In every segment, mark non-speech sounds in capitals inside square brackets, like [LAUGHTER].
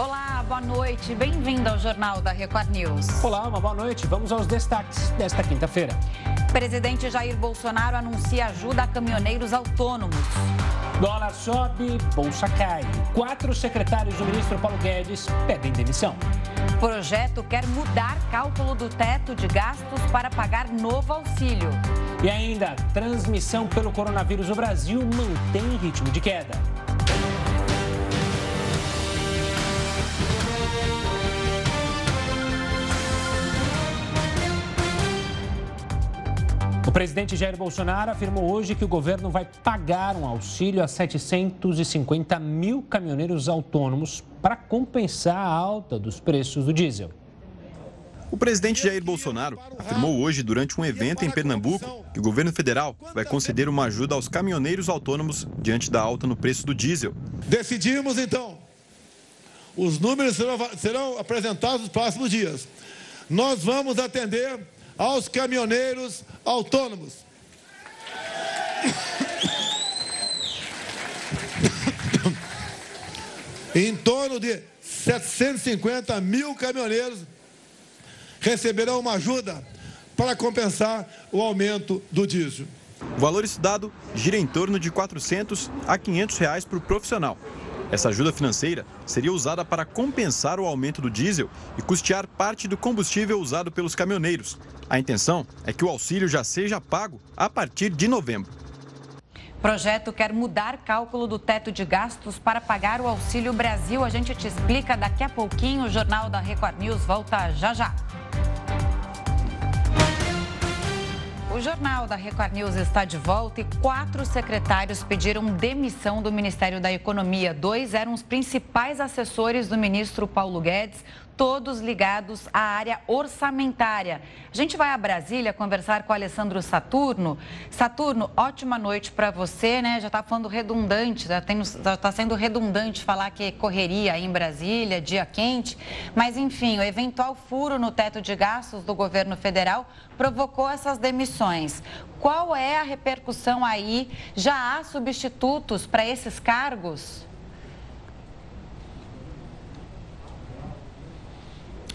Olá, boa noite. Bem-vindo ao Jornal da Record News. Olá, uma boa noite. Vamos aos destaques desta quinta-feira. Presidente Jair Bolsonaro anuncia ajuda a caminhoneiros autônomos. Dólar sobe, bolsa cai. Quatro secretários do ministro Paulo Guedes pedem demissão. Projeto quer mudar cálculo do teto de gastos para pagar novo auxílio. E ainda, transmissão pelo coronavírus no Brasil mantém ritmo de queda. O presidente Jair Bolsonaro afirmou hoje que o governo vai pagar um auxílio a 750 mil caminhoneiros autônomos para compensar a alta dos preços do diesel. O presidente Jair Bolsonaro afirmou hoje, durante um evento em Pernambuco, que o governo federal vai conceder uma ajuda aos caminhoneiros autônomos diante da alta no preço do diesel. Decidimos, então, os números serão, serão apresentados nos próximos dias. Nós vamos atender aos caminhoneiros autônomos. em torno de 750 mil caminhoneiros receberão uma ajuda para compensar o aumento do diesel. O valor estudado gira em torno de 400 a 500 reais por profissional. Essa ajuda financeira seria usada para compensar o aumento do diesel e custear parte do combustível usado pelos caminhoneiros. A intenção é que o auxílio já seja pago a partir de novembro. O projeto quer mudar cálculo do teto de gastos para pagar o Auxílio Brasil. A gente te explica daqui a pouquinho. O Jornal da Record News volta já já. O Jornal da Record News está de volta e quatro secretários pediram demissão do Ministério da Economia. Dois eram os principais assessores do ministro Paulo Guedes todos ligados à área orçamentária. A gente vai a Brasília conversar com o Alessandro Saturno. Saturno, ótima noite para você, né? Já está falando redundante, já está sendo redundante falar que correria aí em Brasília, dia quente. Mas, enfim, o eventual furo no teto de gastos do governo federal provocou essas demissões. Qual é a repercussão aí? Já há substitutos para esses cargos?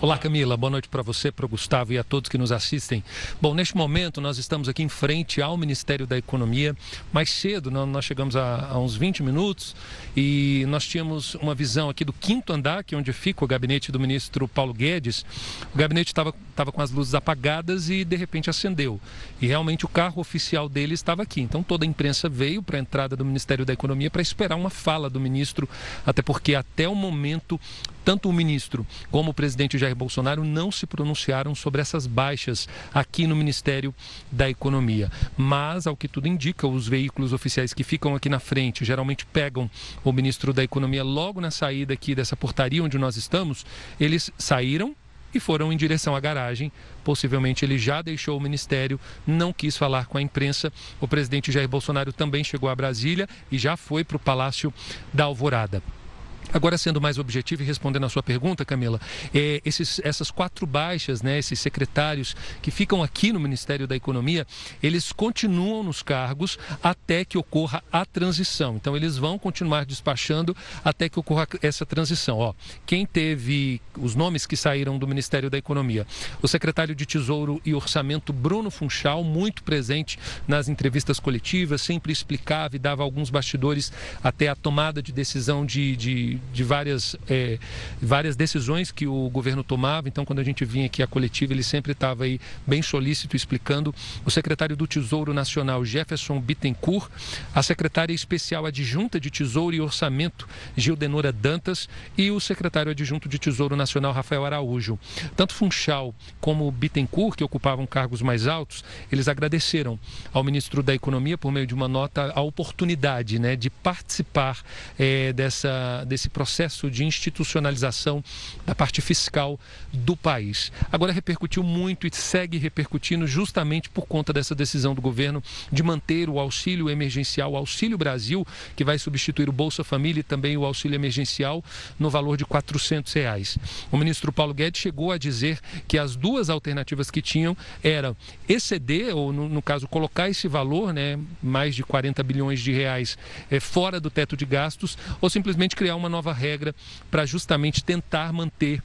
Olá, Camila. Boa noite para você, para o Gustavo e a todos que nos assistem. Bom, neste momento nós estamos aqui em frente ao Ministério da Economia. Mais cedo, nós chegamos a, a uns 20 minutos e nós tínhamos uma visão aqui do quinto andar, que é onde fica o gabinete do ministro Paulo Guedes. O gabinete estava com as luzes apagadas e de repente acendeu. E realmente o carro oficial dele estava aqui. Então toda a imprensa veio para a entrada do Ministério da Economia para esperar uma fala do ministro, até porque até o momento tanto o ministro como o presidente Jair Bolsonaro não se pronunciaram sobre essas baixas aqui no Ministério da Economia. Mas, ao que tudo indica, os veículos oficiais que ficam aqui na frente geralmente pegam o ministro da Economia logo na saída aqui dessa portaria onde nós estamos. Eles saíram e foram em direção à garagem. Possivelmente ele já deixou o ministério, não quis falar com a imprensa. O presidente Jair Bolsonaro também chegou a Brasília e já foi para o Palácio da Alvorada. Agora, sendo mais objetivo e respondendo a sua pergunta, Camila, é, esses, essas quatro baixas, né, esses secretários que ficam aqui no Ministério da Economia, eles continuam nos cargos até que ocorra a transição. Então, eles vão continuar despachando até que ocorra essa transição. Ó, quem teve os nomes que saíram do Ministério da Economia? O secretário de Tesouro e Orçamento, Bruno Funchal, muito presente nas entrevistas coletivas, sempre explicava e dava alguns bastidores até a tomada de decisão de, de de, várias, é, várias decisões que o governo tomava. Então, quando a gente vinha aqui à coletiva, ele sempre estava aí bem solícito explicando. O secretário do Tesouro Nacional, Jefferson Bittencourt, a secretária especial adjunta de Tesouro e Orçamento, Gildenora Dantas, e o secretário adjunto de Tesouro Nacional, Rafael Araújo. Tanto Funchal como Bittencourt, que ocupavam cargos mais altos, eles agradeceram ao ministro da Economia, por meio de uma nota, a oportunidade né, de participar é, dessa, desse esse processo de institucionalização da parte fiscal do país. Agora repercutiu muito e segue repercutindo justamente por conta dessa decisão do governo de manter o auxílio emergencial, o Auxílio Brasil, que vai substituir o Bolsa Família e também o auxílio emergencial no valor de 400 reais. O ministro Paulo Guedes chegou a dizer que as duas alternativas que tinham eram exceder, ou no, no caso, colocar esse valor, né, mais de 40 bilhões de reais, é, fora do teto de gastos, ou simplesmente criar uma nova regra para justamente tentar manter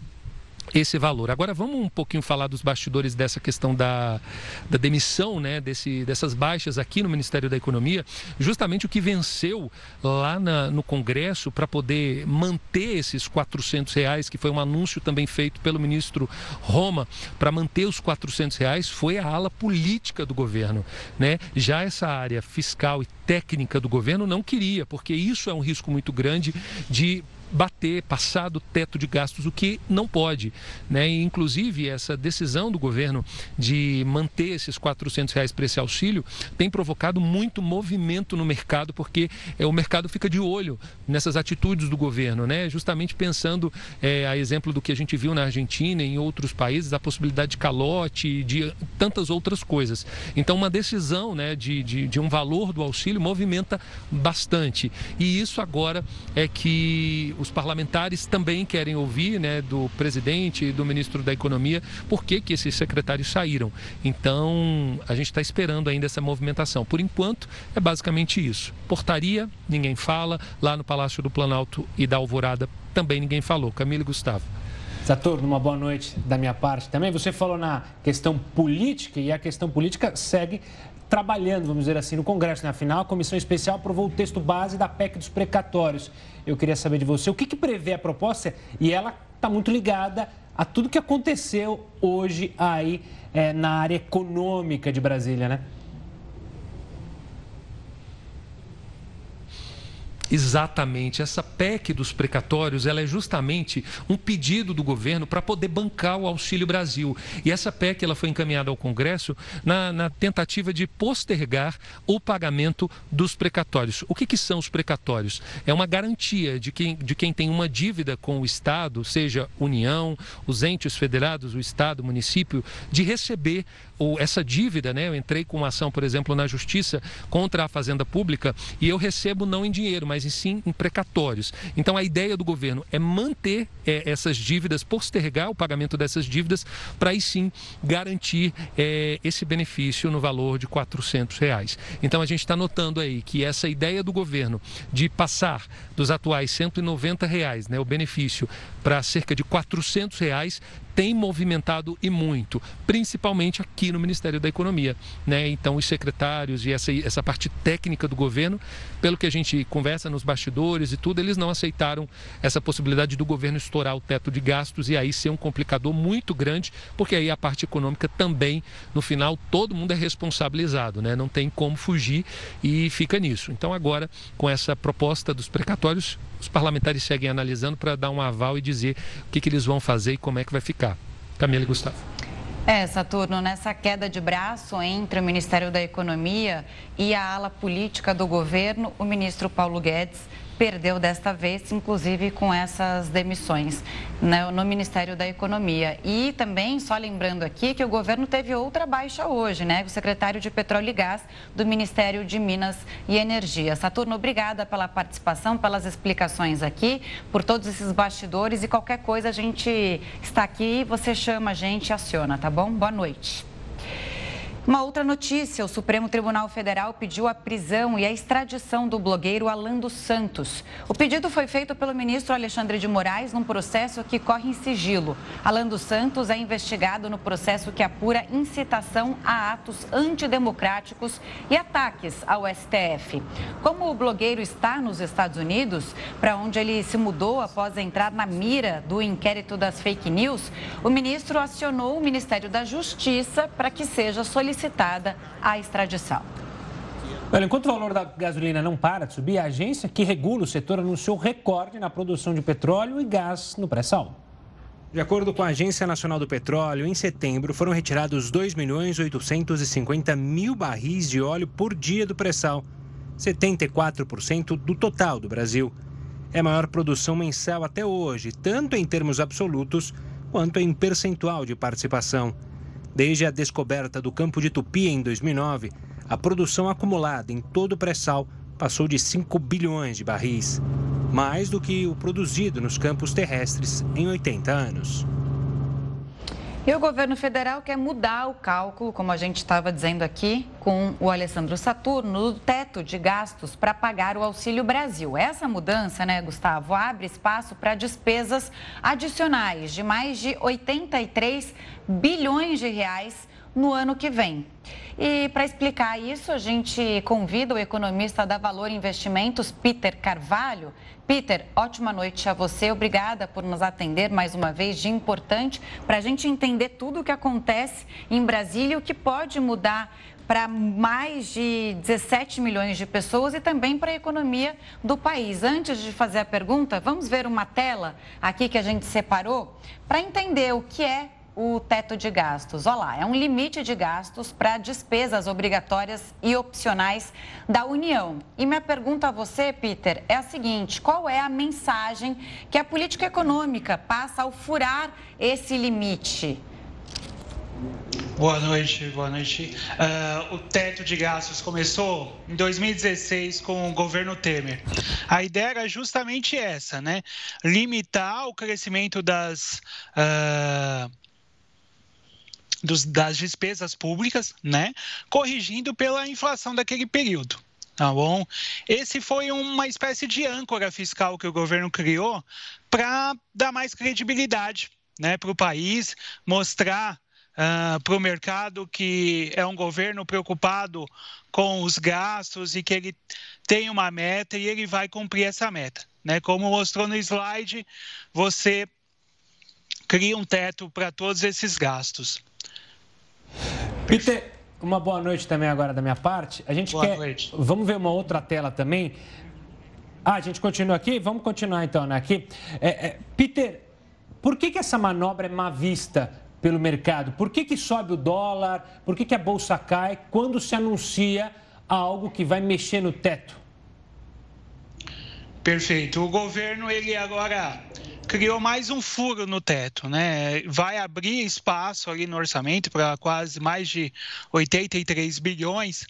esse valor. Agora vamos um pouquinho falar dos bastidores dessa questão da, da demissão, né, desse, dessas baixas aqui no Ministério da Economia. Justamente o que venceu lá na, no Congresso para poder manter esses 400 reais, que foi um anúncio também feito pelo ministro Roma, para manter os 400 reais, foi a ala política do governo. Né? Já essa área fiscal e técnica do governo não queria, porque isso é um risco muito grande de bater, passar do teto de gastos, o que não pode. Né? E, inclusive, essa decisão do governo de manter esses 400 reais para esse auxílio tem provocado muito movimento no mercado, porque é, o mercado fica de olho nessas atitudes do governo, né? justamente pensando, é, a exemplo do que a gente viu na Argentina e em outros países, a possibilidade de calote, de tantas outras coisas. Então, uma decisão né, de, de, de um valor do auxílio movimenta bastante. E isso agora é que os parlamentares também querem ouvir né, do presidente e do ministro da Economia por que, que esses secretários saíram. Então, a gente está esperando ainda essa movimentação. Por enquanto, é basicamente isso. Portaria, ninguém fala. Lá no Palácio do Planalto e da Alvorada, também ninguém falou. Camilo e Gustavo. Saturno, uma boa noite da minha parte também. Você falou na questão política e a questão política segue trabalhando, vamos dizer assim, no Congresso. Na final, a comissão especial aprovou o texto base da PEC dos precatórios. Eu queria saber de você o que, que prevê a proposta e ela está muito ligada a tudo que aconteceu hoje aí é, na área econômica de Brasília, né? Exatamente. Essa PEC dos precatórios, ela é justamente um pedido do governo para poder bancar o Auxílio Brasil. E essa PEC ela foi encaminhada ao Congresso na, na tentativa de postergar o pagamento dos precatórios. O que, que são os precatórios? É uma garantia de quem, de quem tem uma dívida com o Estado, seja União, os entes federados, o Estado, município, de receber ou essa dívida, né? Eu entrei com uma ação, por exemplo, na justiça contra a fazenda pública e eu recebo não em dinheiro, mas em sim em precatórios. Então a ideia do governo é manter é, essas dívidas, postergar o pagamento dessas dívidas para aí sim garantir é, esse benefício no valor de 400 reais. Então a gente está notando aí que essa ideia do governo de passar dos atuais 190 reais, né, o benefício para cerca de 400 reais tem movimentado e muito, principalmente aqui no Ministério da Economia. Né? Então, os secretários e essa, essa parte técnica do governo, pelo que a gente conversa nos bastidores e tudo, eles não aceitaram essa possibilidade do governo estourar o teto de gastos e aí ser um complicador muito grande, porque aí a parte econômica também, no final, todo mundo é responsabilizado, né? não tem como fugir e fica nisso. Então, agora, com essa proposta dos precatórios, os parlamentares seguem analisando para dar um aval e dizer o que, que eles vão fazer e como é que vai ficar. Camila e Gustavo. É, Saturno, nessa queda de braço entre o Ministério da Economia e a ala política do governo, o ministro Paulo Guedes perdeu desta vez, inclusive com essas demissões né, no Ministério da Economia. E também, só lembrando aqui, que o governo teve outra baixa hoje, né? O secretário de Petróleo e Gás do Ministério de Minas e Energia. Saturno, obrigada pela participação, pelas explicações aqui, por todos esses bastidores e qualquer coisa a gente está aqui, você chama a gente e aciona, tá bom? Boa noite. Uma outra notícia: o Supremo Tribunal Federal pediu a prisão e a extradição do blogueiro Alan dos Santos. O pedido foi feito pelo ministro Alexandre de Moraes num processo que corre em sigilo. Alan dos Santos é investigado no processo que apura incitação a atos antidemocráticos e ataques ao STF. Como o blogueiro está nos Estados Unidos, para onde ele se mudou após entrar na mira do inquérito das fake news, o ministro acionou o Ministério da Justiça para que seja solicitado solicitada a extradição. Olha, enquanto o valor da gasolina não para de subir, a agência que regula o setor anunciou recorde na produção de petróleo e gás no pré-sal. De acordo com a Agência Nacional do Petróleo, em setembro foram retirados 2 milhões 850 mil barris de óleo por dia do pré-sal, 74% do total do Brasil. É a maior produção mensal até hoje, tanto em termos absolutos quanto em percentual de participação. Desde a descoberta do campo de Tupi em 2009, a produção acumulada em todo o pré-sal passou de 5 bilhões de barris, mais do que o produzido nos campos terrestres em 80 anos. E o governo federal quer mudar o cálculo, como a gente estava dizendo aqui, com o Alessandro Saturno, do teto de gastos para pagar o Auxílio Brasil. Essa mudança, né, Gustavo, abre espaço para despesas adicionais de mais de 83 bilhões de reais no ano que vem. E para explicar isso, a gente convida o economista da Valor Investimentos, Peter Carvalho. Peter, ótima noite a você. Obrigada por nos atender mais uma vez, de importante, para a gente entender tudo o que acontece em Brasília e o que pode mudar para mais de 17 milhões de pessoas e também para a economia do país. Antes de fazer a pergunta, vamos ver uma tela aqui que a gente separou para entender o que é o teto de gastos. Olha lá, é um limite de gastos para despesas obrigatórias e opcionais da União. E minha pergunta a você, Peter, é a seguinte: qual é a mensagem que a política econômica passa ao furar esse limite? Boa noite, boa noite. Uh, o teto de gastos começou em 2016 com o governo Temer. A ideia era justamente essa, né? Limitar o crescimento das. Uh, dos, das despesas públicas, né? Corrigindo pela inflação daquele período. Tá bom? Esse foi uma espécie de âncora fiscal que o governo criou para dar mais credibilidade né, para o país, mostrar uh, para o mercado que é um governo preocupado com os gastos e que ele tem uma meta e ele vai cumprir essa meta. Né? Como mostrou no slide, você cria um teto para todos esses gastos. Peter, uma boa noite também agora da minha parte. A gente boa quer. Noite. Vamos ver uma outra tela também. Ah, a gente continua aqui? Vamos continuar então, né? Aqui. É, é, Peter, por que, que essa manobra é má vista pelo mercado? Por que, que sobe o dólar? Por que, que a bolsa cai quando se anuncia algo que vai mexer no teto? Perfeito. O governo, ele agora criou mais um furo no teto, né? Vai abrir espaço ali no orçamento para quase mais de 83 bilhões,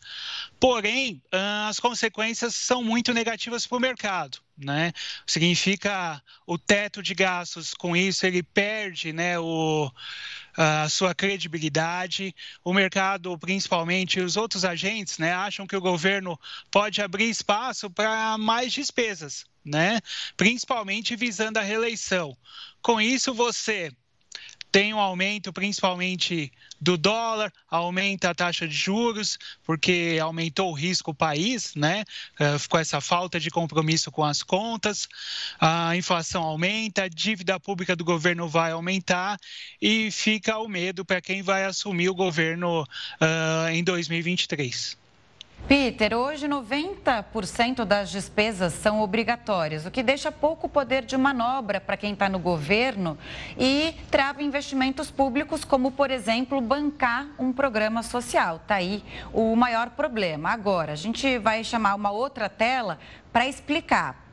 porém, ah, as consequências são muito negativas para o mercado. Né? Significa o teto de gastos, com isso ele perde né, o, a sua credibilidade. O mercado, principalmente os outros agentes, né, acham que o governo pode abrir espaço para mais despesas né? principalmente visando a reeleição. Com isso, você tem um aumento principalmente do dólar, aumenta a taxa de juros, porque aumentou o risco o país, né? Eh, com essa falta de compromisso com as contas, a inflação aumenta, a dívida pública do governo vai aumentar e fica o medo para quem vai assumir o governo uh, em 2023. Peter, hoje 90% das despesas são obrigatórias, o que deixa pouco poder de manobra para quem está no governo e trava investimentos públicos, como, por exemplo, bancar um programa social. Está aí o maior problema. Agora, a gente vai chamar uma outra tela para explicar.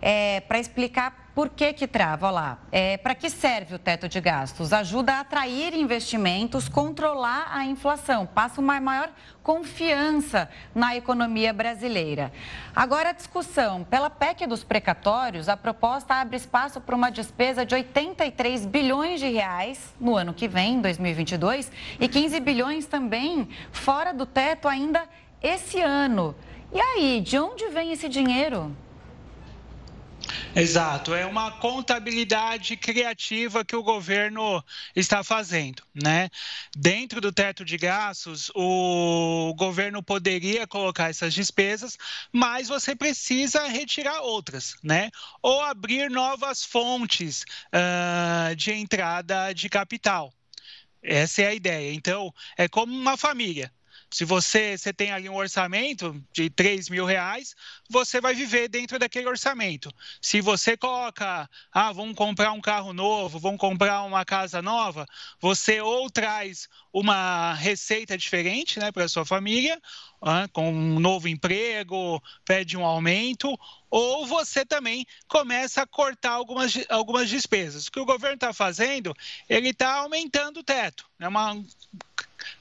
É, para explicar por que que trava? Olha lá, é, para que serve o teto de gastos? Ajuda a atrair investimentos, controlar a inflação, passa uma maior confiança na economia brasileira. Agora a discussão, pela PEC dos precatórios, a proposta abre espaço para uma despesa de 83 bilhões de reais no ano que vem, 2022, e 15 bilhões também fora do teto ainda esse ano. E aí, de onde vem esse dinheiro? Exato, é uma contabilidade criativa que o governo está fazendo, né? Dentro do teto de gastos, o governo poderia colocar essas despesas, mas você precisa retirar outras, né? Ou abrir novas fontes uh, de entrada de capital. Essa é a ideia. Então, é como uma família. Se você, você tem ali um orçamento de 3 mil reais, você vai viver dentro daquele orçamento. Se você coloca, ah, vamos comprar um carro novo, vamos comprar uma casa nova, você ou traz uma receita diferente né, para sua família, ah, com um novo emprego, pede um aumento, ou você também começa a cortar algumas, algumas despesas. O que o governo está fazendo, ele está aumentando o teto. É uma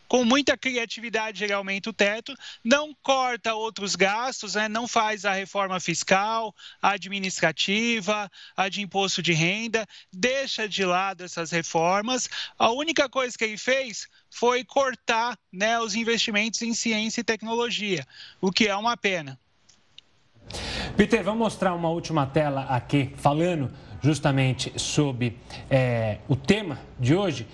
com muita criatividade ele aumenta o teto, não corta outros gastos, né? não faz a reforma fiscal, administrativa, a de imposto de renda, deixa de lado essas reformas. A única coisa que ele fez foi cortar né, os investimentos em ciência e tecnologia, o que é uma pena. Peter, vamos mostrar uma última tela aqui, falando justamente sobre é, o tema de hoje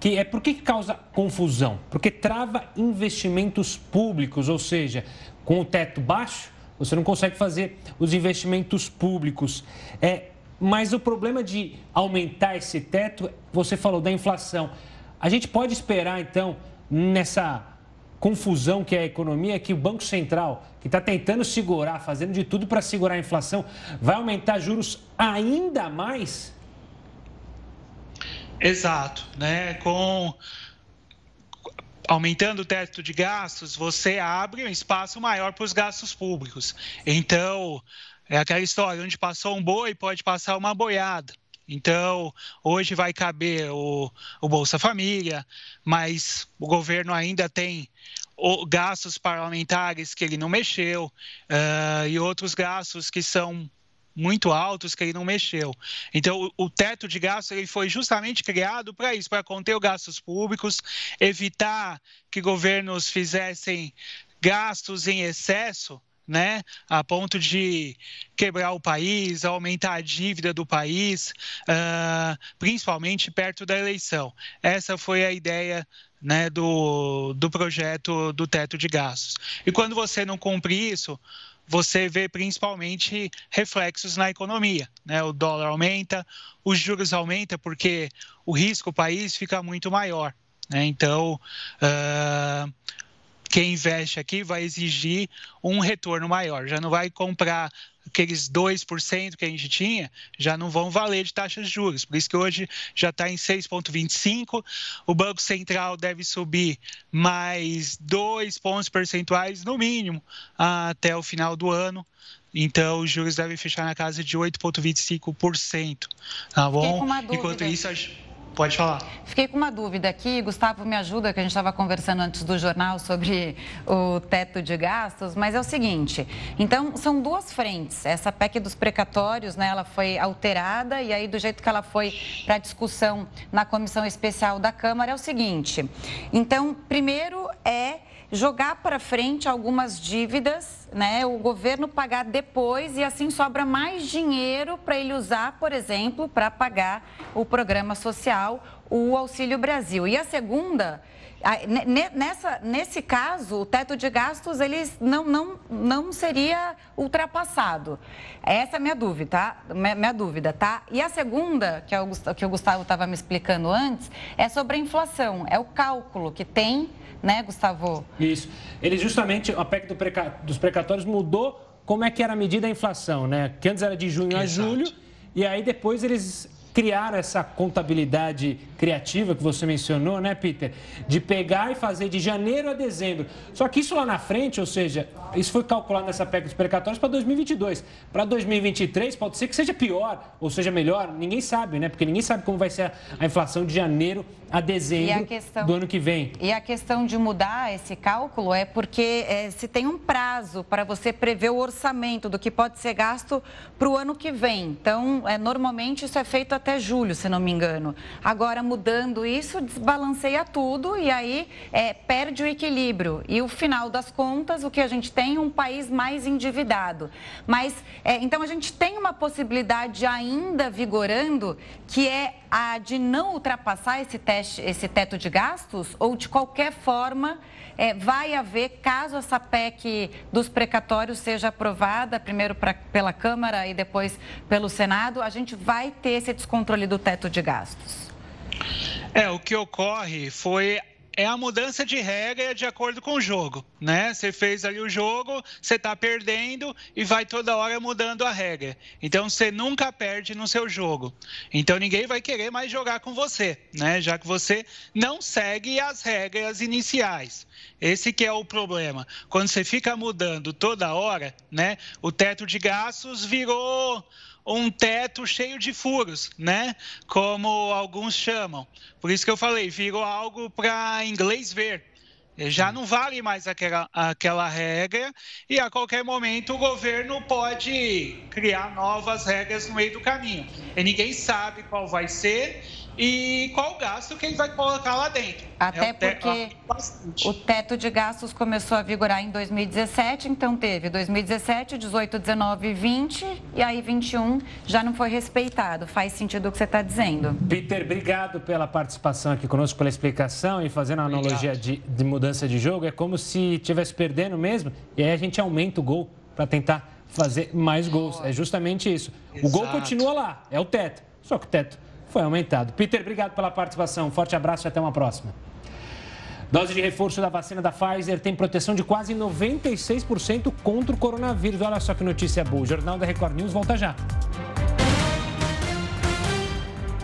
que é por que causa confusão? Porque trava investimentos públicos, ou seja, com o teto baixo, você não consegue fazer os investimentos públicos. É, mas o problema de aumentar esse teto, você falou da inflação. A gente pode esperar, então, nessa confusão que é a economia, que o Banco Central, que está tentando segurar, fazendo de tudo para segurar a inflação, vai aumentar juros ainda mais? Exato, né? Com aumentando o teto de gastos, você abre um espaço maior para os gastos públicos. Então, é aquela história, onde passou um boi, pode passar uma boiada. Então, hoje vai caber o, o Bolsa Família, mas o governo ainda tem gastos parlamentares que ele não mexeu uh, e outros gastos que são muito altos que ele não mexeu. Então, o, teto de gastos ele foi justamente criado para isso, para conter os gastos públicos, evitar que governos fizessem gastos em excesso né, a ponto de quebrar o país, aumentar a dívida do país, uh, principalmente perto da eleição. Essa foi a ideia né, do, do projeto do teto de gastos. E quando você não cumpre isso, você vê principalmente reflexos na economia. Né? O dólar aumenta, os juros aumentam porque o risco país fica muito maior. Né? Então, uh, quem investe aqui vai exigir um retorno maior, já não vai comprar aqueles 2% que a gente tinha já não vão valer de taxas de juros. Por isso que hoje já está em 6,25%. O Banco Central deve subir mais dois pontos percentuais, no mínimo, até o final do ano. Então, os juros devem fechar na casa de 8,25%. Tá bom? Enquanto isso, Pode falar. Fiquei com uma dúvida aqui, Gustavo, me ajuda, que a gente estava conversando antes do jornal sobre o teto de gastos, mas é o seguinte, então são duas frentes. Essa PEC dos precatórios, né, ela foi alterada e aí do jeito que ela foi para discussão na comissão especial da Câmara é o seguinte. Então, primeiro é jogar para frente algumas dívidas, né? O governo pagar depois e assim sobra mais dinheiro para ele usar, por exemplo, para pagar o programa social, o Auxílio Brasil. E a segunda Nessa, nesse caso, o teto de gastos ele não, não, não seria ultrapassado. Essa é a minha dúvida, tá? Minha, minha dúvida, tá? E a segunda, que, é o, que o Gustavo estava me explicando antes, é sobre a inflação. É o cálculo que tem né, Gustavo? Isso. Ele justamente, a PEC do preca... dos precatórios mudou como é que era a medida a inflação, né? Que antes era de junho Exato. a julho, e aí depois eles criaram essa contabilidade criativa que você mencionou, né, Peter? De pegar e fazer de janeiro a dezembro. Só que isso lá na frente, ou seja, isso foi calculado nessa PEC dos precatórios para 2022. Para 2023, pode ser que seja pior ou seja melhor, ninguém sabe, né? Porque ninguém sabe como vai ser a inflação de janeiro a dezembro a questão, do ano que vem. E a questão de mudar esse cálculo é porque é, se tem um prazo para você prever o orçamento do que pode ser gasto para o ano que vem. Então, é, normalmente isso é feito até julho, se não me engano. Agora, mudando isso, desbalanceia tudo e aí é, perde o equilíbrio. E o final das contas, o que a gente tem é um país mais endividado. Mas, é, então, a gente tem uma possibilidade ainda vigorando que é a de não ultrapassar esse, teste, esse teto de gastos ou de qualquer forma é, vai haver, caso essa PEC dos precatórios seja aprovada, primeiro pra, pela Câmara e depois pelo Senado, a gente vai ter esse descontrole do teto de gastos? É, o que ocorre foi é a mudança de regra de acordo com o jogo, né? Você fez ali o jogo, você está perdendo e vai toda hora mudando a regra. Então você nunca perde no seu jogo. Então ninguém vai querer mais jogar com você, né? Já que você não segue as regras iniciais. Esse que é o problema. Quando você fica mudando toda hora, né? O teto de gastos virou um teto cheio de furos, né? Como alguns chamam. Por isso que eu falei, virou algo para inglês ver. Já não vale mais aquela, aquela regra e a qualquer momento o governo pode criar novas regras no meio do caminho. E ninguém sabe qual vai ser e qual gasto que ele vai colocar lá dentro. Até é porque o teto de gastos começou a vigorar em 2017, então teve 2017, 18, 19, 20 e aí 21 já não foi respeitado. Faz sentido o que você está dizendo. Peter, obrigado pela participação aqui conosco, pela explicação e fazendo a analogia de, de mudança de jogo. É como se estivesse perdendo mesmo e aí a gente aumenta o gol para tentar fazer mais gols. É justamente isso. Exato. O gol continua lá, é o teto. Só que o teto foi aumentado. Peter, obrigado pela participação. Um forte abraço e até uma próxima. Dose de reforço da vacina da Pfizer tem proteção de quase 96% contra o coronavírus. Olha só que notícia boa. O Jornal da Record News volta já.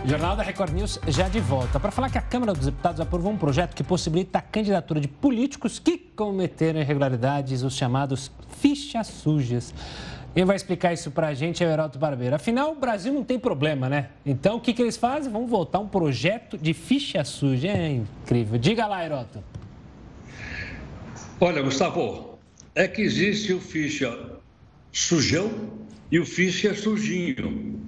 Jornal da Record News já de volta para falar que a Câmara dos Deputados aprovou um projeto que possibilita a candidatura de políticos que cometeram irregularidades, os chamados fichas sujas. Quem vai explicar isso para a gente é o Heraldo Barbeiro. Afinal, o Brasil não tem problema, né? Então, o que, que eles fazem? Vão votar um projeto de ficha suja. É incrível. Diga lá, Heroto. Olha, Gustavo, é que existe o ficha sujão e o ficha sujinho.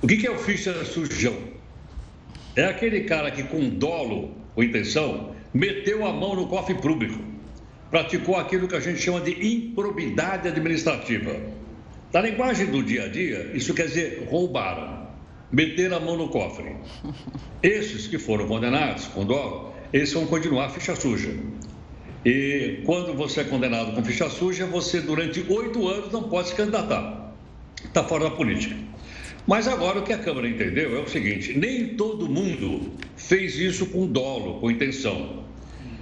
O que, que é o ficha sujão? É aquele cara que, com dolo ou intenção, meteu a mão no cofre público praticou aquilo que a gente chama de improbidade administrativa. Na linguagem do dia a dia, isso quer dizer roubaram, meter a mão no cofre. [LAUGHS] Esses que foram condenados com dolo, eles vão continuar ficha suja. E quando você é condenado com ficha suja, você durante oito anos não pode se candidatar. Está fora da política. Mas agora o que a Câmara entendeu é o seguinte: nem todo mundo fez isso com dolo, com intenção.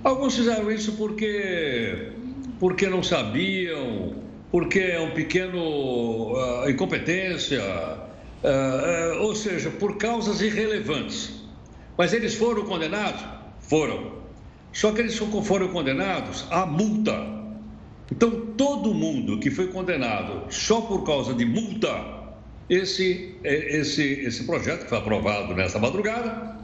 Alguns fizeram isso porque, porque não sabiam, porque é um pequeno uh, incompetência, uh, uh, ou seja, por causas irrelevantes. Mas eles foram condenados? Foram. Só que eles foram condenados à multa. Então, todo mundo que foi condenado só por causa de multa, esse, esse, esse projeto que foi aprovado nessa madrugada,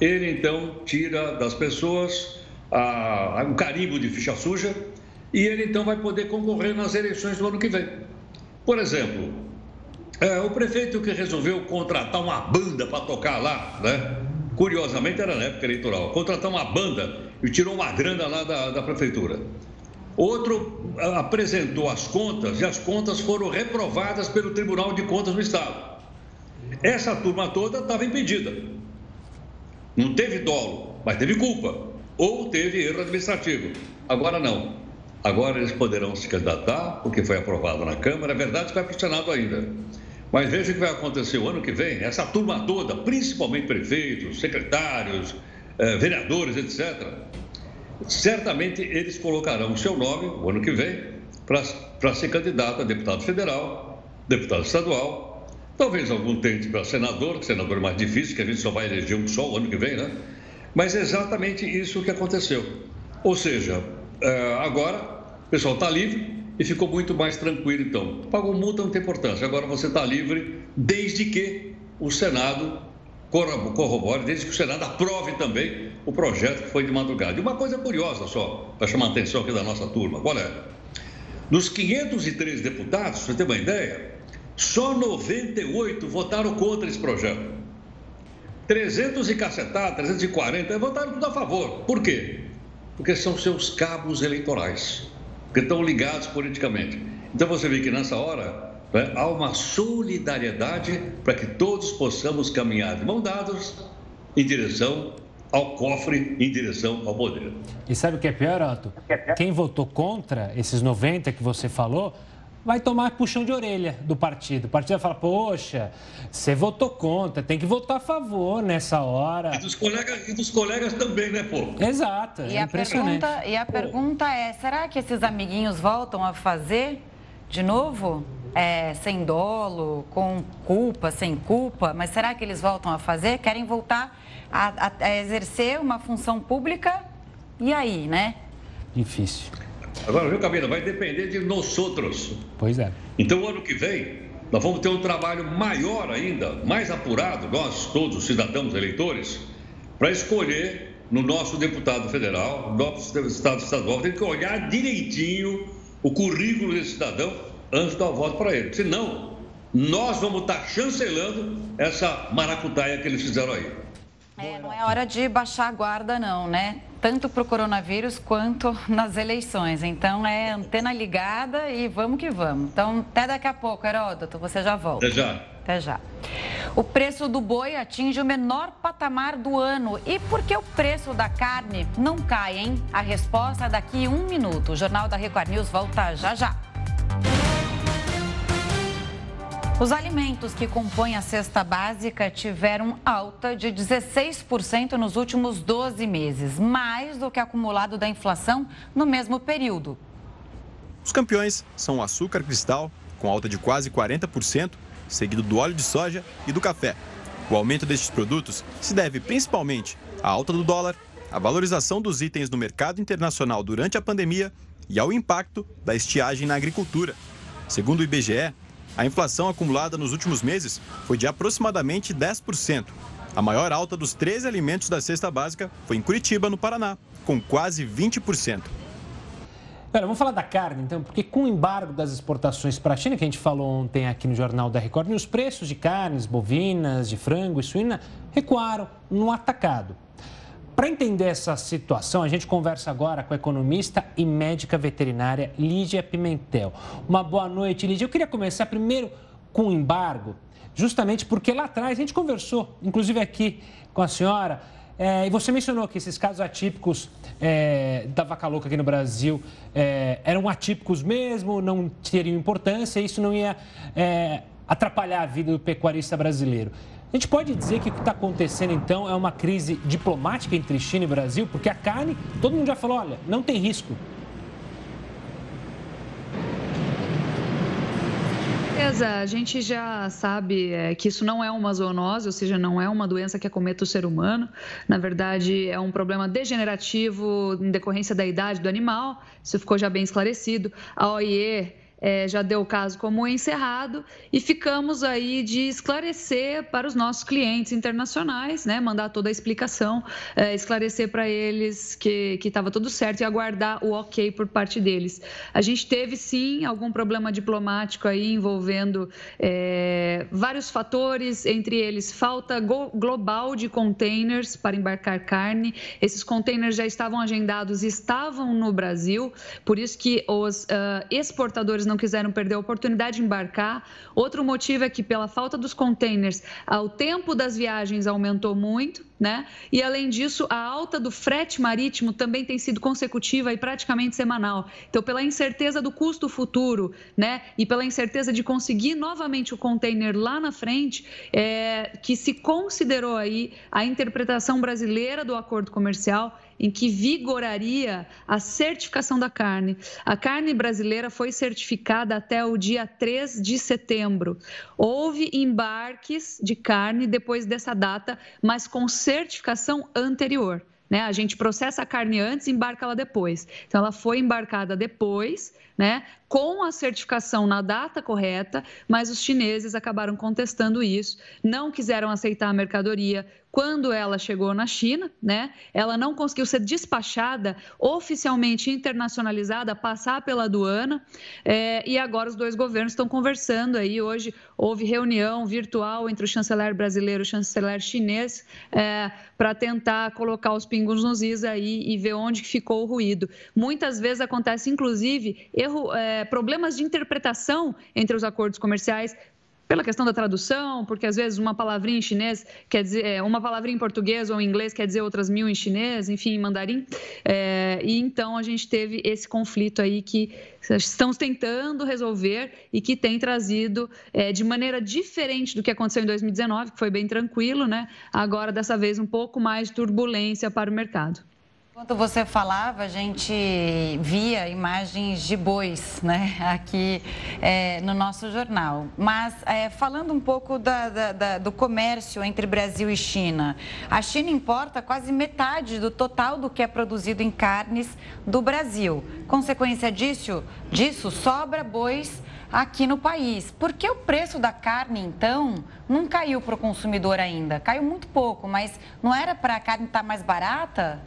ele então tira das pessoas a, um carimbo de ficha suja e ele então vai poder concorrer nas eleições do ano que vem. Por exemplo, é, o prefeito que resolveu contratar uma banda para tocar lá, né? Curiosamente era na época eleitoral, contratar uma banda e tirou uma grana lá da, da prefeitura. Outro apresentou as contas e as contas foram reprovadas pelo Tribunal de Contas do Estado. Essa turma toda estava impedida. Não teve dolo, mas teve culpa ou teve erro administrativo. Agora não. Agora eles poderão se candidatar, porque foi aprovado na Câmara. É verdade que vai para o Senado ainda. Mas veja o que vai acontecer o ano que vem. Essa turma toda, principalmente prefeitos, secretários, eh, vereadores, etc., certamente eles colocarão o seu nome o ano que vem para ser candidato a deputado federal, deputado estadual, talvez algum tente para senador, que senador é mais difícil, que a gente só vai eleger um só o ano que vem, né? Mas é exatamente isso que aconteceu. Ou seja, é, agora o pessoal está livre e ficou muito mais tranquilo, então. Pagou multa, não tem importância. Agora você está livre desde que o Senado corrobore, desde que o Senado aprove também o projeto que foi de madrugada. E uma coisa curiosa só, para chamar a atenção aqui da nossa turma, qual é? Dos 503 deputados, você ter uma ideia, só 98 votaram contra esse projeto. 300 e cacetada, 340, votaram tudo a favor. Por quê? Porque são seus cabos eleitorais, que estão ligados politicamente. Então você vê que nessa hora né, há uma solidariedade para que todos possamos caminhar de mão dadas em direção ao cofre, em direção ao poder. E sabe o que é pior, Otto? Quem votou contra esses 90 que você falou vai tomar puxão de orelha do partido. O partido vai falar, poxa, você votou contra, tem que votar a favor nessa hora. E dos colegas, e dos colegas também, né, pô? Exato, e é a Pergunta, e a pergunta é, será que esses amiguinhos voltam a fazer de novo? É, sem dolo, com culpa, sem culpa, mas será que eles voltam a fazer? Querem voltar a, a, a exercer uma função pública? E aí, né? Difícil. Agora, viu, Camila, vai depender de nós outros. Pois é. Então, o ano que vem, nós vamos ter um trabalho maior ainda, mais apurado, nós, todos os cidadãos eleitores, para escolher no nosso deputado federal, no nosso estado estadual, tem que olhar direitinho o currículo desse cidadão antes de dar o voto para ele. Senão, nós vamos estar chancelando essa maracutaia que eles fizeram aí. É, não é hora de baixar a guarda, não, né? Tanto para o coronavírus quanto nas eleições. Então é antena ligada e vamos que vamos. Então, até daqui a pouco, Heródoto, você já volta. Até já. Até já. O preço do boi atinge o menor patamar do ano. E por que o preço da carne não cai, hein? A resposta daqui a um minuto. O Jornal da Record News volta já já. Os alimentos que compõem a cesta básica tiveram alta de 16% nos últimos 12 meses, mais do que acumulado da inflação no mesmo período. Os campeões são o açúcar cristal, com alta de quase 40%, seguido do óleo de soja e do café. O aumento destes produtos se deve principalmente à alta do dólar, à valorização dos itens no mercado internacional durante a pandemia e ao impacto da estiagem na agricultura. Segundo o IBGE, a inflação acumulada nos últimos meses foi de aproximadamente 10%. A maior alta dos 13 alimentos da cesta básica foi em Curitiba, no Paraná, com quase 20%. Pera, vamos falar da carne, então, porque com o embargo das exportações para a China, que a gente falou ontem aqui no Jornal da Record, os preços de carnes bovinas, de frango e suína recuaram no atacado. Para entender essa situação, a gente conversa agora com a economista e médica veterinária Lídia Pimentel. Uma boa noite, Lídia. Eu queria começar primeiro com o embargo, justamente porque lá atrás a gente conversou, inclusive aqui com a senhora, é, e você mencionou que esses casos atípicos é, da vaca louca aqui no Brasil é, eram atípicos mesmo, não teriam importância, isso não ia é, atrapalhar a vida do pecuarista brasileiro. A gente pode dizer que o que está acontecendo então é uma crise diplomática entre China e Brasil, porque a carne, todo mundo já falou, olha, não tem risco. Beleza, a gente já sabe é, que isso não é uma zoonose, ou seja, não é uma doença que acometa o ser humano. Na verdade, é um problema degenerativo em decorrência da idade do animal. Isso ficou já bem esclarecido. A OIE é, já deu o caso como encerrado e ficamos aí de esclarecer para os nossos clientes internacionais, né, mandar toda a explicação, é, esclarecer para eles que estava tudo certo e aguardar o ok por parte deles. A gente teve sim algum problema diplomático aí envolvendo é, vários fatores, entre eles falta global de containers para embarcar carne. Esses containers já estavam agendados, estavam no Brasil, por isso que os uh, exportadores não não quiseram perder a oportunidade de embarcar. Outro motivo é que, pela falta dos containers, o tempo das viagens aumentou muito, né? E, além disso, a alta do frete marítimo também tem sido consecutiva e praticamente semanal. Então, pela incerteza do custo futuro, né? E pela incerteza de conseguir novamente o container lá na frente, é, que se considerou aí a interpretação brasileira do acordo comercial em que vigoraria a certificação da carne. A carne brasileira foi certificada até o dia 3 de setembro. Houve embarques de carne depois dessa data, mas com certificação anterior. Né? A gente processa a carne antes e embarca ela depois. Então, ela foi embarcada depois, né? com a certificação na data correta, mas os chineses acabaram contestando isso, não quiseram aceitar a mercadoria, quando ela chegou na China, né, ela não conseguiu ser despachada, oficialmente internacionalizada, passar pela aduana, é, e agora os dois governos estão conversando aí. Hoje houve reunião virtual entre o chanceler brasileiro e o chanceler chinês é, para tentar colocar os pingos nos is aí e ver onde ficou o ruído. Muitas vezes acontece, inclusive, erro, é, problemas de interpretação entre os acordos comerciais pela questão da tradução, porque às vezes uma palavrinha em chinês quer dizer, é, uma palavrinha em português ou em inglês quer dizer outras mil em chinês, enfim, em mandarim. É, e então a gente teve esse conflito aí que estamos tentando resolver e que tem trazido é, de maneira diferente do que aconteceu em 2019, que foi bem tranquilo, né? Agora, dessa vez, um pouco mais de turbulência para o mercado. Enquanto você falava, a gente via imagens de bois né, [LAUGHS] aqui é, no nosso jornal. Mas é, falando um pouco da, da, da, do comércio entre Brasil e China, a China importa quase metade do total do que é produzido em carnes do Brasil. Consequência disso, disso sobra bois aqui no país. Por que o preço da carne, então, não caiu para o consumidor ainda? Caiu muito pouco, mas não era para a carne estar tá mais barata?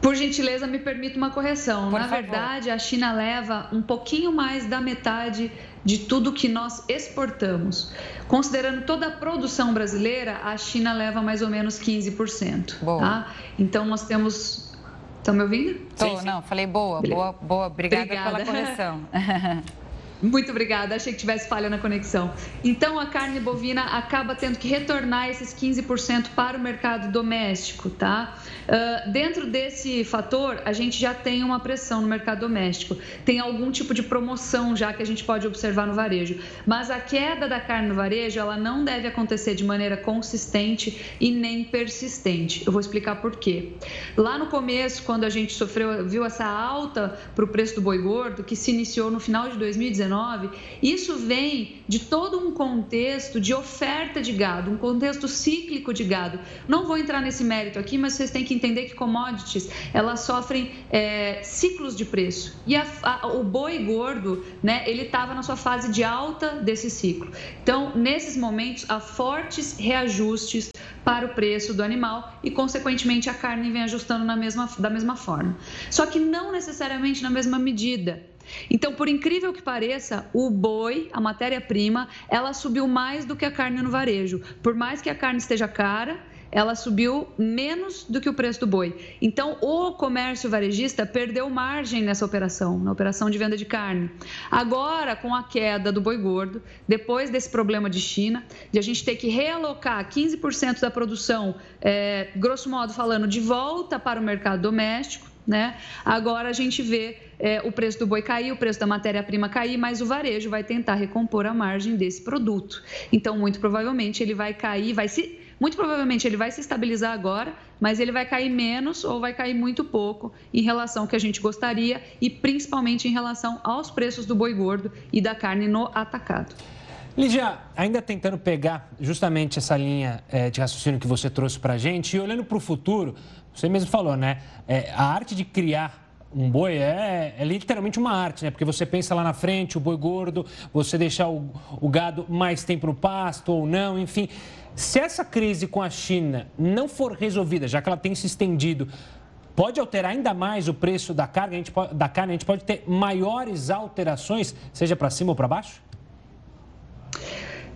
Por gentileza, me permita uma correção. Por Na favor. verdade, a China leva um pouquinho mais da metade de tudo que nós exportamos. Considerando toda a produção brasileira, a China leva mais ou menos 15%. Boa. Tá? Então, nós temos. Estão me ouvindo? Tô, não, falei boa, boa, boa. Obrigada, Obrigada. pela correção. [LAUGHS] Muito obrigada, achei que tivesse falha na conexão. Então, a carne bovina acaba tendo que retornar esses 15% para o mercado doméstico, tá? Uh, dentro desse fator, a gente já tem uma pressão no mercado doméstico. Tem algum tipo de promoção já que a gente pode observar no varejo. Mas a queda da carne no varejo, ela não deve acontecer de maneira consistente e nem persistente. Eu vou explicar por quê. Lá no começo, quando a gente sofreu, viu essa alta para o preço do boi gordo, que se iniciou no final de 2019, isso vem de todo um contexto de oferta de gado, um contexto cíclico de gado. Não vou entrar nesse mérito aqui, mas vocês têm que entender que commodities elas sofrem é, ciclos de preço. E a, a, o boi gordo, né, ele estava na sua fase de alta desse ciclo. Então, nesses momentos, há fortes reajustes para o preço do animal e, consequentemente, a carne vem ajustando na mesma, da mesma forma. Só que não necessariamente na mesma medida. Então, por incrível que pareça, o boi, a matéria-prima, ela subiu mais do que a carne no varejo. Por mais que a carne esteja cara, ela subiu menos do que o preço do boi. Então, o comércio varejista perdeu margem nessa operação, na operação de venda de carne. Agora, com a queda do boi gordo, depois desse problema de China, de a gente ter que realocar 15% da produção, é, grosso modo falando, de volta para o mercado doméstico, né? Agora a gente vê é, o preço do boi cair, o preço da matéria-prima cair, mas o varejo vai tentar recompor a margem desse produto. Então, muito provavelmente, ele vai cair, vai se. Muito provavelmente ele vai se estabilizar agora, mas ele vai cair menos ou vai cair muito pouco em relação ao que a gente gostaria e principalmente em relação aos preços do boi gordo e da carne no atacado. Lígia, ainda tentando pegar justamente essa linha é, de raciocínio que você trouxe para a gente e olhando para o futuro, você mesmo falou, né? É, a arte de criar um boi é, é, literalmente uma arte, né? Porque você pensa lá na frente, o boi gordo, você deixar o, o gado mais tempo no pasto ou não, enfim. Se essa crise com a China não for resolvida, já que ela tem se estendido, pode alterar ainda mais o preço da carne? A gente pode, da carne, a gente pode ter maiores alterações, seja para cima ou para baixo?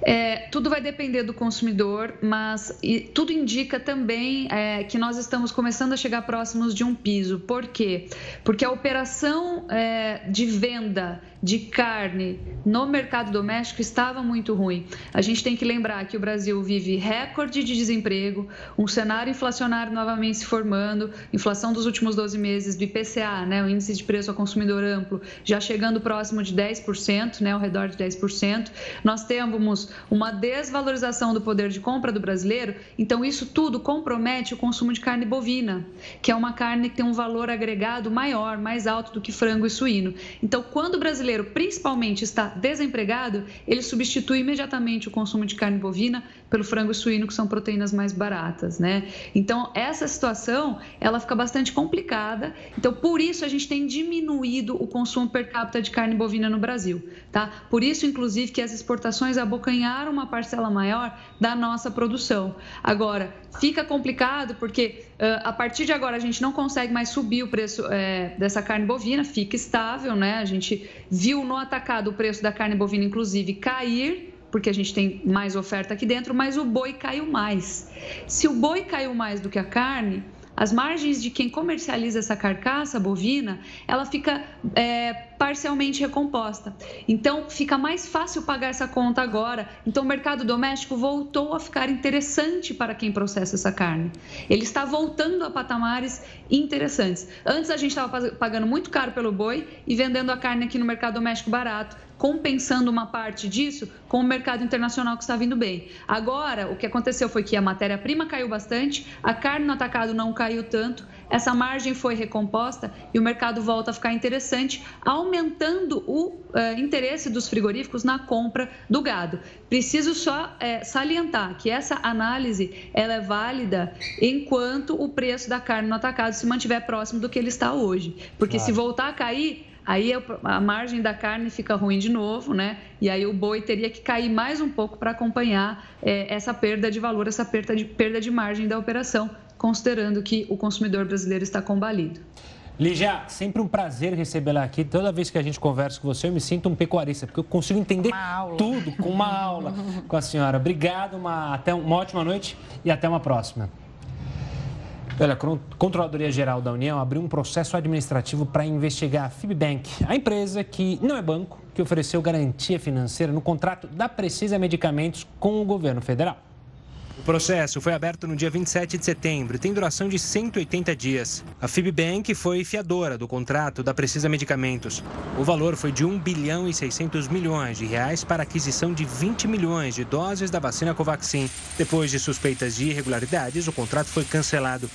É, tudo vai depender do consumidor, mas tudo indica também é, que nós estamos começando a chegar próximos de um piso. Por quê? Porque a operação é, de venda de carne no mercado doméstico estava muito ruim. A gente tem que lembrar que o Brasil vive recorde de desemprego, um cenário inflacionário novamente se formando, inflação dos últimos 12 meses do IPCA, né, o índice de preço ao consumidor amplo, já chegando próximo de 10%, né, ao redor de 10%. Nós temos uma desvalorização do poder de compra do brasileiro, então isso tudo compromete o consumo de carne bovina, que é uma carne que tem um valor agregado maior, mais alto do que frango e suíno. Então, quando o brasileiro brasileiro, principalmente, está desempregado, ele substitui imediatamente o consumo de carne bovina pelo frango e suíno, que são proteínas mais baratas, né? Então, essa situação, ela fica bastante complicada. Então, por isso, a gente tem diminuído o consumo per capita de carne bovina no Brasil, tá? Por isso, inclusive, que as exportações abocanharam uma parcela maior da nossa produção. Agora, fica complicado porque a partir de agora a gente não consegue mais subir o preço é, dessa carne bovina, fica estável, né? A gente viu no atacado o preço da carne bovina, inclusive, cair porque a gente tem mais oferta aqui dentro, mas o boi caiu mais. Se o boi caiu mais do que a carne, as margens de quem comercializa essa carcaça bovina, ela fica é, parcialmente recomposta. Então, fica mais fácil pagar essa conta agora. Então, o mercado doméstico voltou a ficar interessante para quem processa essa carne. Ele está voltando a patamares interessantes. Antes, a gente estava pagando muito caro pelo boi e vendendo a carne aqui no mercado doméstico barato compensando uma parte disso com o mercado internacional que está vindo bem. Agora, o que aconteceu foi que a matéria-prima caiu bastante, a carne no atacado não caiu tanto, essa margem foi recomposta e o mercado volta a ficar interessante, aumentando o uh, interesse dos frigoríficos na compra do gado. Preciso só uh, salientar que essa análise ela é válida enquanto o preço da carne no atacado se mantiver próximo do que ele está hoje. Porque claro. se voltar a cair, aí a margem da carne fica ruim de novo, né? E aí o boi teria que cair mais um pouco para acompanhar é, essa perda de valor, essa perda de, perda de margem da operação, considerando que o consumidor brasileiro está combalido. Lígia, sempre um prazer recebê-la aqui. Toda vez que a gente conversa com você, eu me sinto um pecuarista, porque eu consigo entender tudo com uma aula [LAUGHS] com a senhora. Obrigado, uma, até uma ótima noite e até uma próxima. Olha, a Controladoria Geral da União abriu um processo administrativo para investigar a Fibbank, a empresa que não é banco, que ofereceu garantia financeira no contrato da Precisa Medicamentos com o governo federal. Processo foi aberto no dia 27 de setembro e tem duração de 180 dias. A Fibbank foi fiadora do contrato da Precisa Medicamentos. O valor foi de 1 bilhão e 600 milhões de reais para aquisição de 20 milhões de doses da vacina Covaxin. Depois de suspeitas de irregularidades, o contrato foi cancelado.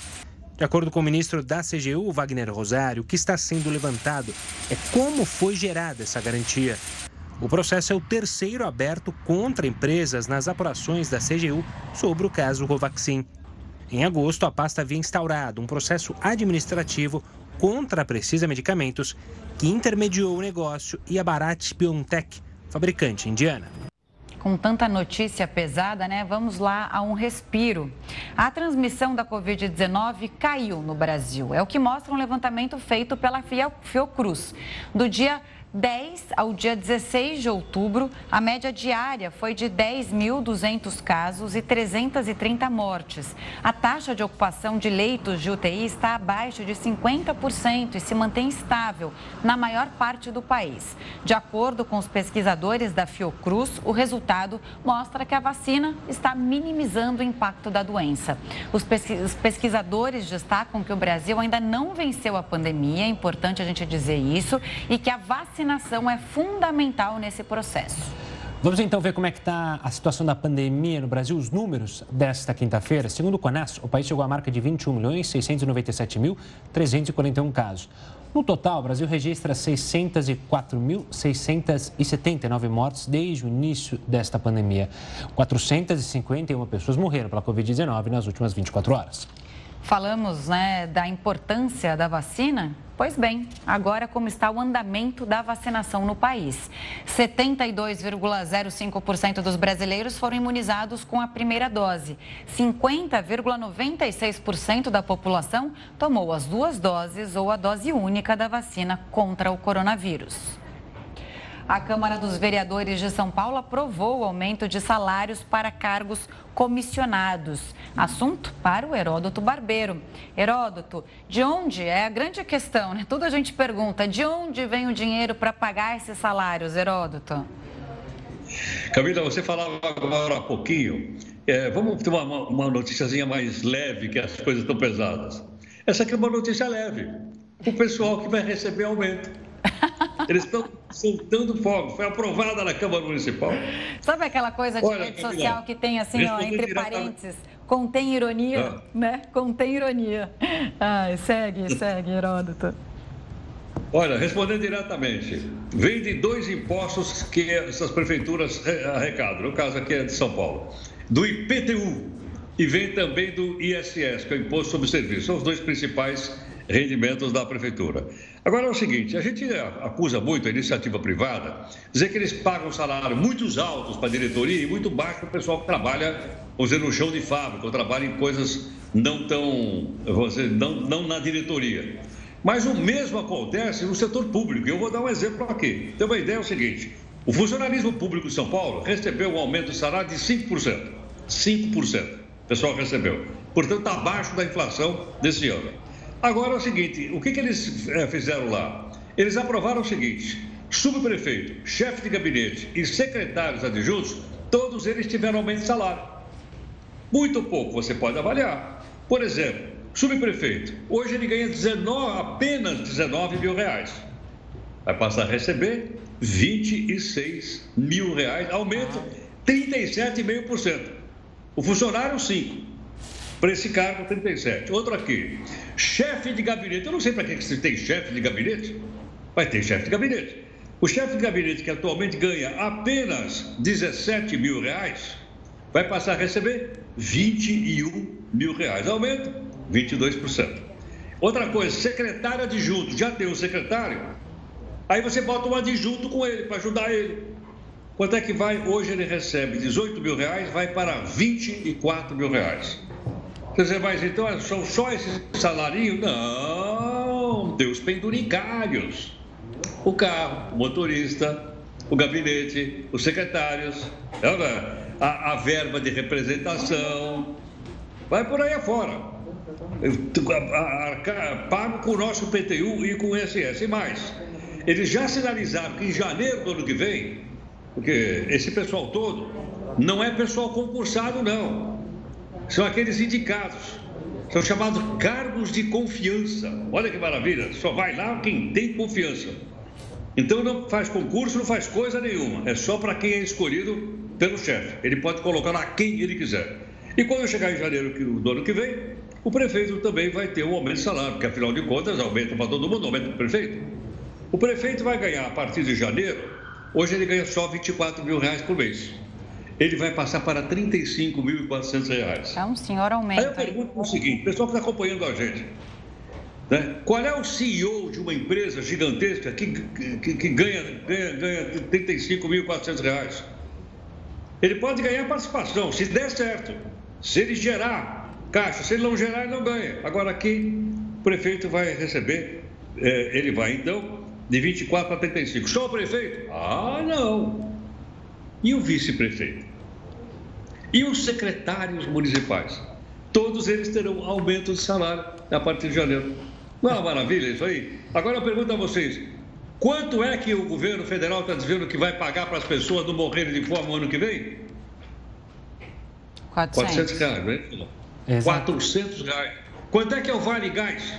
De acordo com o ministro da CGU, Wagner Rosário, o que está sendo levantado é como foi gerada essa garantia. O processo é o terceiro aberto contra empresas nas apurações da CGU sobre o caso Covaxin. Em agosto, a pasta havia instaurado um processo administrativo contra a Precisa Medicamentos, que intermediou o negócio, e a Bharat BioNTech, fabricante indiana com tanta notícia pesada, né? Vamos lá a um respiro. A transmissão da Covid-19 caiu no Brasil. É o que mostra um levantamento feito pela Fiocruz. Do dia 10 ao dia 16 de outubro, a média diária foi de 10.200 casos e 330 mortes. A taxa de ocupação de leitos de UTI está abaixo de 50% e se mantém estável na maior parte do país. De acordo com os pesquisadores da Fiocruz, o resultado mostra que a vacina está minimizando o impacto da doença. Os pesquisadores destacam que o Brasil ainda não venceu a pandemia, é importante a gente dizer isso, e que a vacina vacinação é fundamental nesse processo. Vamos então ver como é que está a situação da pandemia no Brasil, os números desta quinta-feira. Segundo o CONAS, o país chegou à marca de 21 milhões 697 mil 341 casos. No total, o Brasil registra 604.679 mortes desde o início desta pandemia. 451 pessoas morreram pela Covid-19 nas últimas 24 horas. Falamos né, da importância da vacina. Pois bem, agora como está o andamento da vacinação no país? 72,05% dos brasileiros foram imunizados com a primeira dose. 50,96% da população tomou as duas doses ou a dose única da vacina contra o coronavírus. A Câmara dos Vereadores de São Paulo aprovou o aumento de salários para cargos comissionados. Assunto para o Heródoto Barbeiro. Heródoto, de onde é a grande questão, né? Tudo a gente pergunta, de onde vem o dinheiro para pagar esses salários, Heródoto? Camila, você falava agora há pouquinho. É, vamos ter uma, uma noticiazinha mais leve, que as coisas estão pesadas. Essa aqui é uma notícia leve. O pessoal que vai receber aumento. [LAUGHS] Eles estão soltando fogo. Foi aprovada na Câmara Municipal. Sabe aquela coisa de Olha, rede social que tem assim, ó, entre parênteses, contém ironia, ah. né? Contém ironia. Ai, segue, [LAUGHS] segue, Heródoto. Olha, respondendo diretamente, vem de dois impostos que essas prefeituras arrecadam, no caso aqui é de São Paulo, do IPTU e vem também do ISS, que é o Imposto sobre Serviço. São os dois principais rendimentos da prefeitura. Agora é o seguinte, a gente acusa muito a iniciativa privada, dizer que eles pagam salário muito altos para a diretoria e muito baixo para o pessoal que trabalha, vamos dizer, no chão de fábrica, ou trabalha em coisas não tão, dizer, não, não na diretoria. Mas o mesmo acontece no setor público. Eu vou dar um exemplo aqui. Tem uma ideia é o seguinte: o funcionalismo público de São Paulo recebeu um aumento de salário de 5%. 5%. O pessoal recebeu. Portanto, abaixo da inflação desse ano. Agora é o seguinte: o que, que eles é, fizeram lá? Eles aprovaram o seguinte: subprefeito, chefe de gabinete e secretários adjuntos, todos eles tiveram aumento de salário. Muito pouco você pode avaliar. Por exemplo, subprefeito, hoje ele ganha 19, apenas 19 mil reais. Vai passar a receber 26 mil reais, aumento 37,5%. O funcionário, 5%. Para esse cargo, 37. Outro aqui, chefe de gabinete. Eu não sei para que você tem chefe de gabinete. Vai ter chefe de gabinete. O chefe de gabinete que atualmente ganha apenas 17 mil reais, vai passar a receber 21 mil reais. Aumento 22%. Outra coisa, secretário adjunto. Já tem um secretário? Aí você bota um adjunto com ele para ajudar ele. Quanto é que vai? Hoje ele recebe 18 mil reais, vai para 24 mil reais. Quer dizer, mas então é são só esse salarinho? Não, tem os penduricários. O carro, o motorista, o gabinete, os secretários, a, a verba de representação, vai por aí afora. Pago com o nosso PTU e com o ISS. E mais, eles já sinalizaram que em janeiro do ano que vem, porque esse pessoal todo não é pessoal concursado, não. São aqueles indicados. São chamados cargos de confiança. Olha que maravilha, só vai lá quem tem confiança. Então não faz concurso, não faz coisa nenhuma. É só para quem é escolhido pelo chefe. Ele pode colocar lá quem ele quiser. E quando chegar em janeiro do ano que vem, o prefeito também vai ter um aumento de salário, porque afinal de contas aumenta para todo mundo, aumenta para o prefeito. O prefeito vai ganhar a partir de janeiro, hoje ele ganha só 24 mil reais por mês. Ele vai passar para 35.400 reais. É um senhor aumento. Aí eu pergunto o seguinte, pessoal que está acompanhando a gente, né? Qual é o CEO de uma empresa gigantesca que, que, que ganha, ganha, ganha 35.400 reais? Ele pode ganhar participação, se der certo. Se ele gerar caixa, se ele não gerar, ele não ganha. Agora aqui, o prefeito vai receber, é, ele vai então de 24 a 35. Só o prefeito? Ah, não. E o vice-prefeito? E os secretários municipais? Todos eles terão aumento de salário a partir de janeiro. Não é uma maravilha isso aí? Agora eu pergunto a vocês: quanto é que o governo federal está dizendo que vai pagar para as pessoas não morrerem de fome no ano que vem? 400, 400 reais, né? Exato. 400 reais. Quanto é que é o Vale Gás?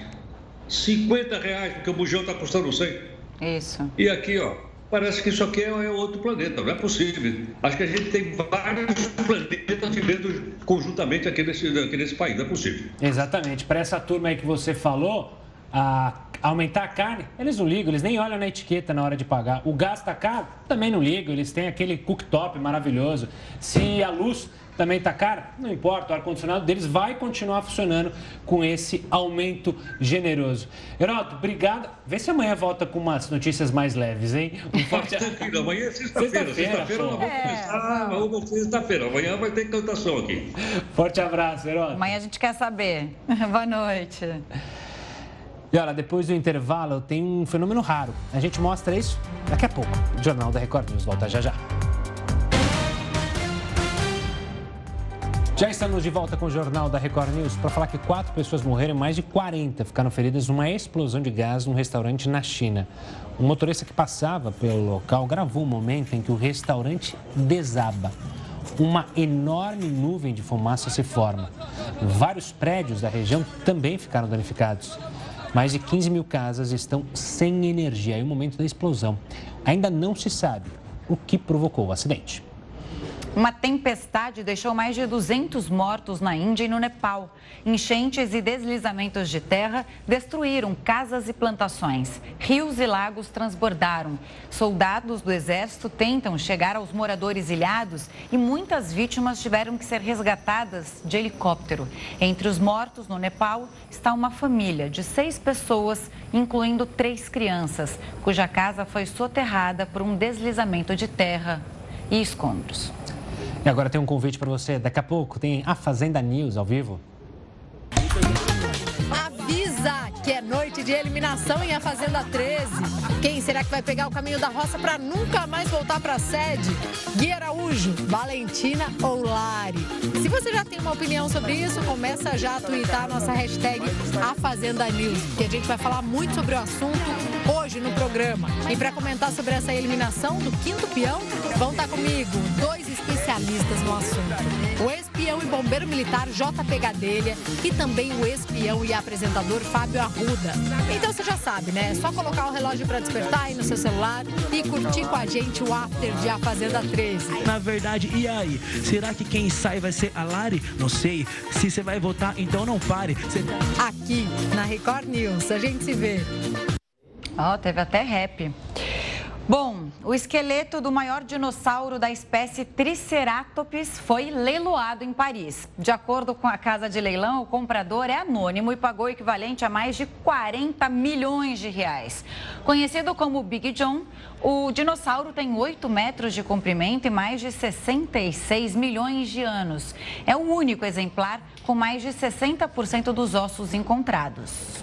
50 reais, porque o bujão está custando 100. Isso. E aqui, ó, parece que isso aqui é outro planeta, não é possível. Acho que a gente tem vários planetas vivendo conjuntamente aqui nesse, aqui nesse país, não é possível. Exatamente. Para essa turma aí que você falou, a aumentar a carne, eles não ligam, eles nem olham na etiqueta na hora de pagar. O gás está caro, também não ligam, eles têm aquele cooktop maravilhoso. Se a luz também está cara, não importa, o ar-condicionado deles vai continuar funcionando com esse aumento generoso. Heroto, obrigado. Vê se amanhã volta com umas notícias mais leves, hein? Um [LAUGHS] forte... Tranquilo, amanhã é sexta-feira. Sexta-feira nós vamos começar. Vamos sexta-feira. Amanhã vai ter cantação aqui. Forte abraço, Heroto. Amanhã a gente quer saber. [LAUGHS] Boa noite. E olha, depois do intervalo tem um fenômeno raro. A gente mostra isso daqui a pouco. O Jornal da Record News volta já já. Já estamos de volta com o Jornal da Record News para falar que quatro pessoas morreram e mais de 40 ficaram feridas numa explosão de gás num restaurante na China. Um motorista que passava pelo local gravou o momento em que o restaurante desaba. Uma enorme nuvem de fumaça se forma. Vários prédios da região também ficaram danificados. Mais de 15 mil casas estão sem energia em o momento da explosão. Ainda não se sabe o que provocou o acidente. Uma tempestade deixou mais de 200 mortos na Índia e no Nepal. Enchentes e deslizamentos de terra destruíram casas e plantações. Rios e lagos transbordaram. Soldados do exército tentam chegar aos moradores ilhados e muitas vítimas tiveram que ser resgatadas de helicóptero. Entre os mortos no Nepal está uma família de seis pessoas, incluindo três crianças, cuja casa foi soterrada por um deslizamento de terra e escombros. E agora tem um convite para você. Daqui a pouco tem a Fazenda News ao vivo. Avisa que é noite de eliminação em A Fazenda 13. Quem será que vai pegar o caminho da roça para nunca mais voltar para a sede? Gui Araújo, Valentina ou Lari? Se você já tem uma opinião sobre isso, começa já a twittar a nossa hashtag A Fazenda News, que a gente vai falar muito sobre o assunto hoje no programa. E para comentar sobre essa eliminação do quinto peão, vão estar comigo dois especialistas no assunto. O espião e bombeiro militar JP Gadelha e também o espião e apresentador Fábio Arruda. Então você já sabe, né? É só colocar o relógio para despertar aí no seu celular e curtir com a gente o after de A Fazenda 13. Na verdade, e aí? Será que quem sai vai ser a Lari? Não sei. Se você vai votar, então não pare. Você... Aqui, na Record News, a gente se vê. Ó, oh, teve até rap. Bom, o esqueleto do maior dinossauro da espécie Triceratops foi leiloado em Paris. De acordo com a casa de leilão, o comprador é anônimo e pagou o equivalente a mais de 40 milhões de reais. Conhecido como Big John, o dinossauro tem 8 metros de comprimento e mais de 66 milhões de anos. É o único exemplar com mais de 60% dos ossos encontrados.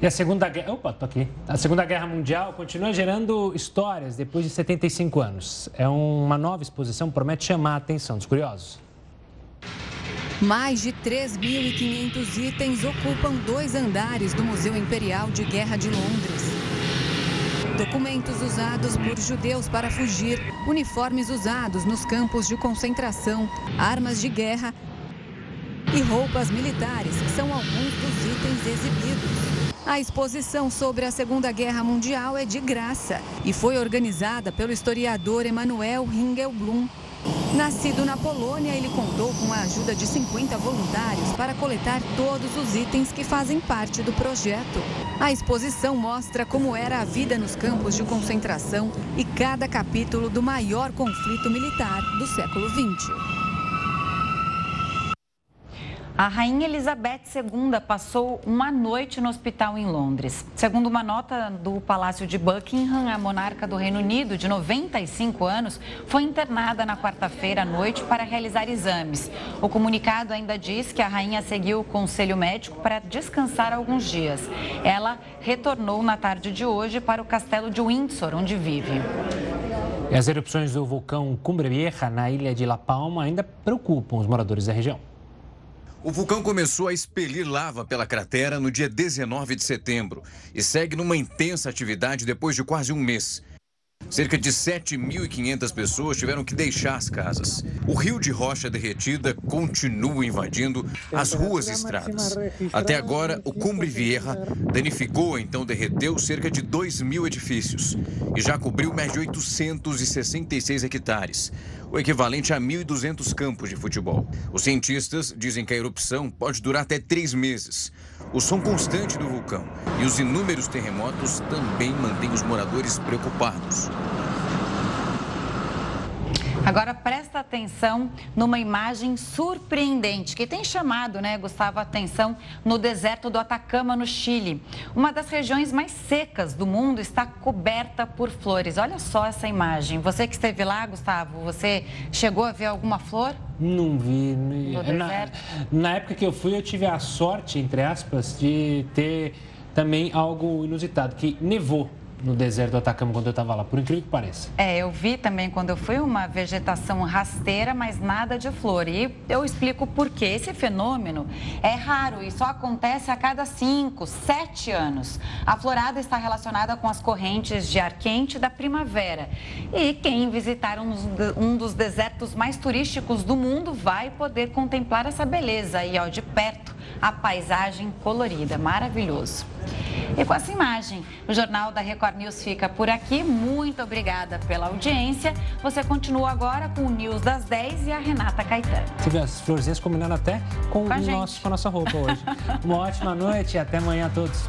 E a Segunda Guerra. Opa, tô aqui. A Segunda Guerra Mundial continua gerando histórias depois de 75 anos. É uma nova exposição promete chamar a atenção dos curiosos. Mais de 3.500 itens ocupam dois andares do Museu Imperial de Guerra de Londres. Documentos usados por judeus para fugir, uniformes usados nos campos de concentração, armas de guerra e roupas militares são alguns dos itens exibidos. A exposição sobre a Segunda Guerra Mundial é de graça e foi organizada pelo historiador Emanuel Ringelblum. Nascido na Polônia, ele contou com a ajuda de 50 voluntários para coletar todos os itens que fazem parte do projeto. A exposição mostra como era a vida nos campos de concentração e cada capítulo do maior conflito militar do século XX. A rainha Elizabeth II passou uma noite no hospital em Londres. Segundo uma nota do Palácio de Buckingham, a monarca do Reino Unido, de 95 anos, foi internada na quarta-feira à noite para realizar exames. O comunicado ainda diz que a rainha seguiu o conselho médico para descansar alguns dias. Ela retornou na tarde de hoje para o castelo de Windsor, onde vive. As erupções do vulcão Cumbre Vieja, na ilha de La Palma, ainda preocupam os moradores da região. O vulcão começou a expelir lava pela cratera no dia 19 de setembro e segue numa intensa atividade depois de quase um mês. Cerca de 7.500 pessoas tiveram que deixar as casas. O rio de rocha derretida continua invadindo as ruas e estradas. Até agora, o Cumbre Vieja danificou, então derreteu cerca de 2 mil edifícios e já cobriu mais de 866 hectares, o equivalente a 1.200 campos de futebol. Os cientistas dizem que a erupção pode durar até três meses. O som constante do vulcão e os inúmeros terremotos também mantêm os moradores preocupados. Agora presta atenção numa imagem surpreendente que tem chamado, né, Gustavo, a atenção no deserto do Atacama, no Chile. Uma das regiões mais secas do mundo está coberta por flores. Olha só essa imagem. Você que esteve lá, Gustavo, você chegou a ver alguma flor? Não vi. Na, na época que eu fui, eu tive a sorte, entre aspas, de ter também algo inusitado, que nevou no deserto do Atacama quando eu estava lá, por incrível que pareça. É, eu vi também quando eu fui uma vegetação rasteira, mas nada de flor. E eu explico por quê. Esse fenômeno é raro e só acontece a cada 5, 7 anos. A florada está relacionada com as correntes de ar quente da primavera. E quem visitar um dos desertos mais turísticos do mundo vai poder contemplar essa beleza aí, ó, de perto, a paisagem colorida. Maravilhoso. E com essa imagem, o Jornal da Record News fica por aqui. Muito obrigada pela audiência. Você continua agora com o News das 10 e a Renata Caetano. Você vê as florzinhas combinando até com, com, a, nosso, com a nossa roupa hoje. [LAUGHS] Uma ótima noite e até amanhã a todos.